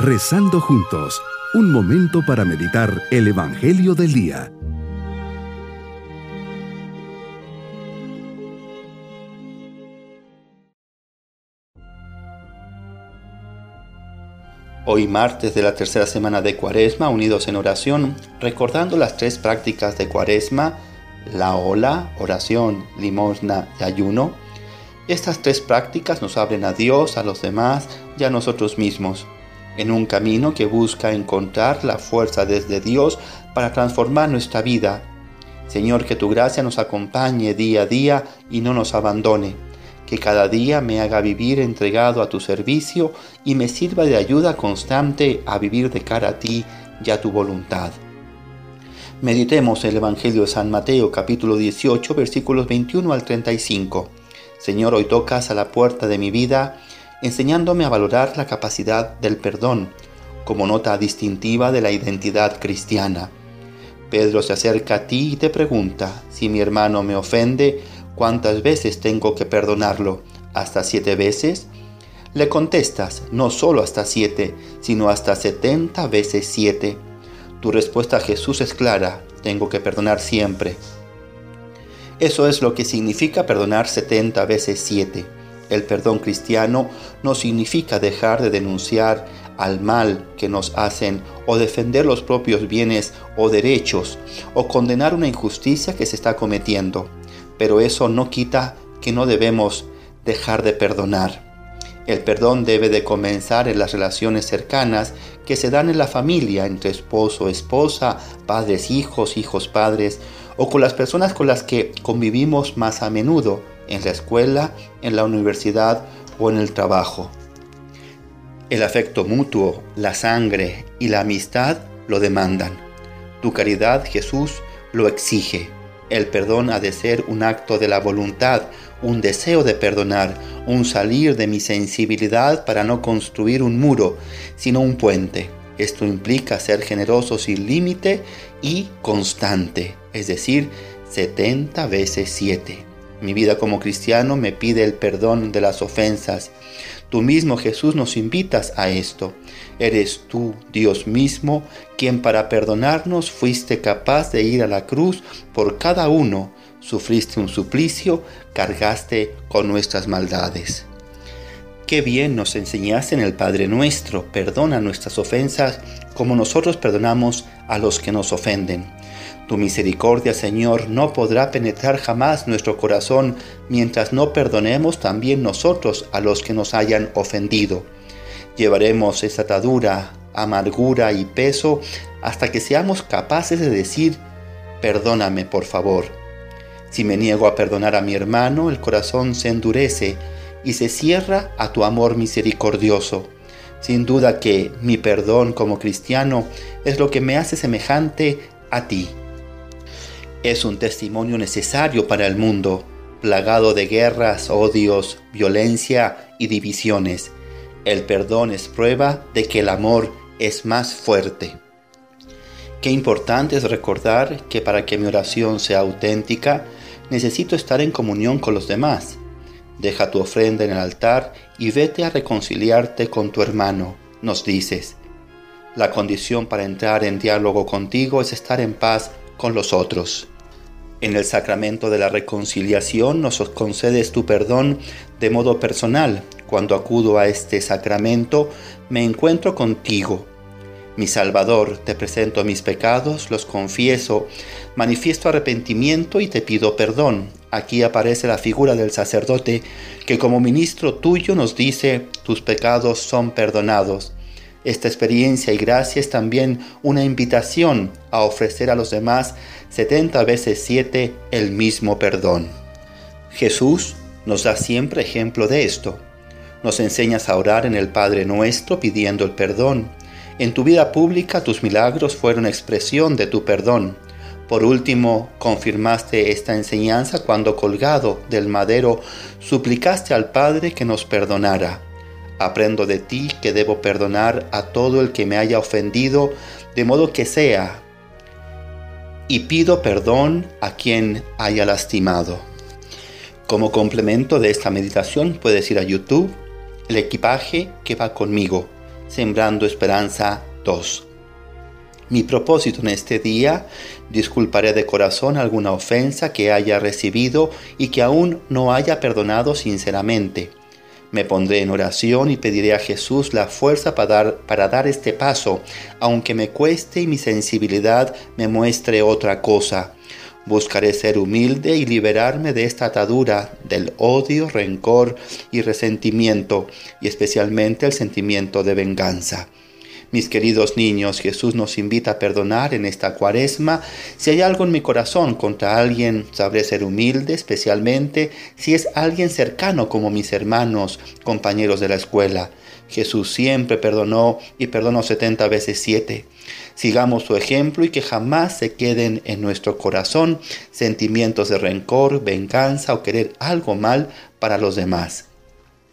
Rezando juntos, un momento para meditar el Evangelio del Día. Hoy martes de la tercera semana de Cuaresma, unidos en oración, recordando las tres prácticas de Cuaresma, la ola, oración, limosna y ayuno. Estas tres prácticas nos abren a Dios, a los demás y a nosotros mismos, en un camino que busca encontrar la fuerza desde Dios para transformar nuestra vida. Señor, que tu gracia nos acompañe día a día y no nos abandone que cada día me haga vivir entregado a tu servicio y me sirva de ayuda constante a vivir de cara a ti y a tu voluntad. Meditemos el Evangelio de San Mateo capítulo 18 versículos 21 al 35. Señor, hoy tocas a la puerta de mi vida enseñándome a valorar la capacidad del perdón como nota distintiva de la identidad cristiana. Pedro se acerca a ti y te pregunta, si mi hermano me ofende, ¿Cuántas veces tengo que perdonarlo? ¿Hasta siete veces? Le contestas, no solo hasta siete, sino hasta setenta veces siete. Tu respuesta a Jesús es clara, tengo que perdonar siempre. Eso es lo que significa perdonar setenta veces siete. El perdón cristiano no significa dejar de denunciar al mal que nos hacen o defender los propios bienes o derechos o condenar una injusticia que se está cometiendo pero eso no quita que no debemos dejar de perdonar. El perdón debe de comenzar en las relaciones cercanas que se dan en la familia, entre esposo, esposa, padres, hijos, hijos, padres, o con las personas con las que convivimos más a menudo, en la escuela, en la universidad o en el trabajo. El afecto mutuo, la sangre y la amistad lo demandan. Tu caridad, Jesús, lo exige. El perdón ha de ser un acto de la voluntad, un deseo de perdonar, un salir de mi sensibilidad para no construir un muro, sino un puente. Esto implica ser generoso sin límite y constante, es decir, 70 veces 7. Mi vida como cristiano me pide el perdón de las ofensas. Tú mismo Jesús nos invitas a esto. Eres tú, Dios mismo, quien para perdonarnos fuiste capaz de ir a la cruz por cada uno, sufriste un suplicio, cargaste con nuestras maldades. Qué bien nos enseñaste en el Padre nuestro, perdona nuestras ofensas como nosotros perdonamos a los que nos ofenden. Tu misericordia, Señor, no podrá penetrar jamás nuestro corazón mientras no perdonemos también nosotros a los que nos hayan ofendido. Llevaremos esa atadura, amargura y peso hasta que seamos capaces de decir, perdóname por favor. Si me niego a perdonar a mi hermano, el corazón se endurece y se cierra a tu amor misericordioso. Sin duda que mi perdón como cristiano es lo que me hace semejante a ti. Es un testimonio necesario para el mundo, plagado de guerras, odios, violencia y divisiones. El perdón es prueba de que el amor es más fuerte. Qué importante es recordar que para que mi oración sea auténtica, necesito estar en comunión con los demás. Deja tu ofrenda en el altar y vete a reconciliarte con tu hermano, nos dices. La condición para entrar en diálogo contigo es estar en paz con los otros. En el sacramento de la reconciliación nos concedes tu perdón de modo personal. Cuando acudo a este sacramento, me encuentro contigo. Mi Salvador, te presento mis pecados, los confieso, manifiesto arrepentimiento y te pido perdón. Aquí aparece la figura del sacerdote que como ministro tuyo nos dice, tus pecados son perdonados. Esta experiencia y gracia es también una invitación a ofrecer a los demás 70 veces 7 el mismo perdón. Jesús nos da siempre ejemplo de esto. Nos enseñas a orar en el Padre nuestro pidiendo el perdón. En tu vida pública tus milagros fueron expresión de tu perdón. Por último, confirmaste esta enseñanza cuando colgado del madero suplicaste al Padre que nos perdonara. Aprendo de ti que debo perdonar a todo el que me haya ofendido, de modo que sea, y pido perdón a quien haya lastimado. Como complemento de esta meditación puedes ir a YouTube, el equipaje que va conmigo, Sembrando Esperanza 2. Mi propósito en este día, disculparé de corazón alguna ofensa que haya recibido y que aún no haya perdonado sinceramente. Me pondré en oración y pediré a Jesús la fuerza para dar, para dar este paso, aunque me cueste y mi sensibilidad me muestre otra cosa. Buscaré ser humilde y liberarme de esta atadura del odio, rencor y resentimiento, y especialmente el sentimiento de venganza. Mis queridos niños, Jesús nos invita a perdonar en esta cuaresma. Si hay algo en mi corazón contra alguien, sabré ser humilde, especialmente si es alguien cercano como mis hermanos, compañeros de la escuela. Jesús siempre perdonó y perdonó 70 veces 7. Sigamos su ejemplo y que jamás se queden en nuestro corazón sentimientos de rencor, venganza o querer algo mal para los demás.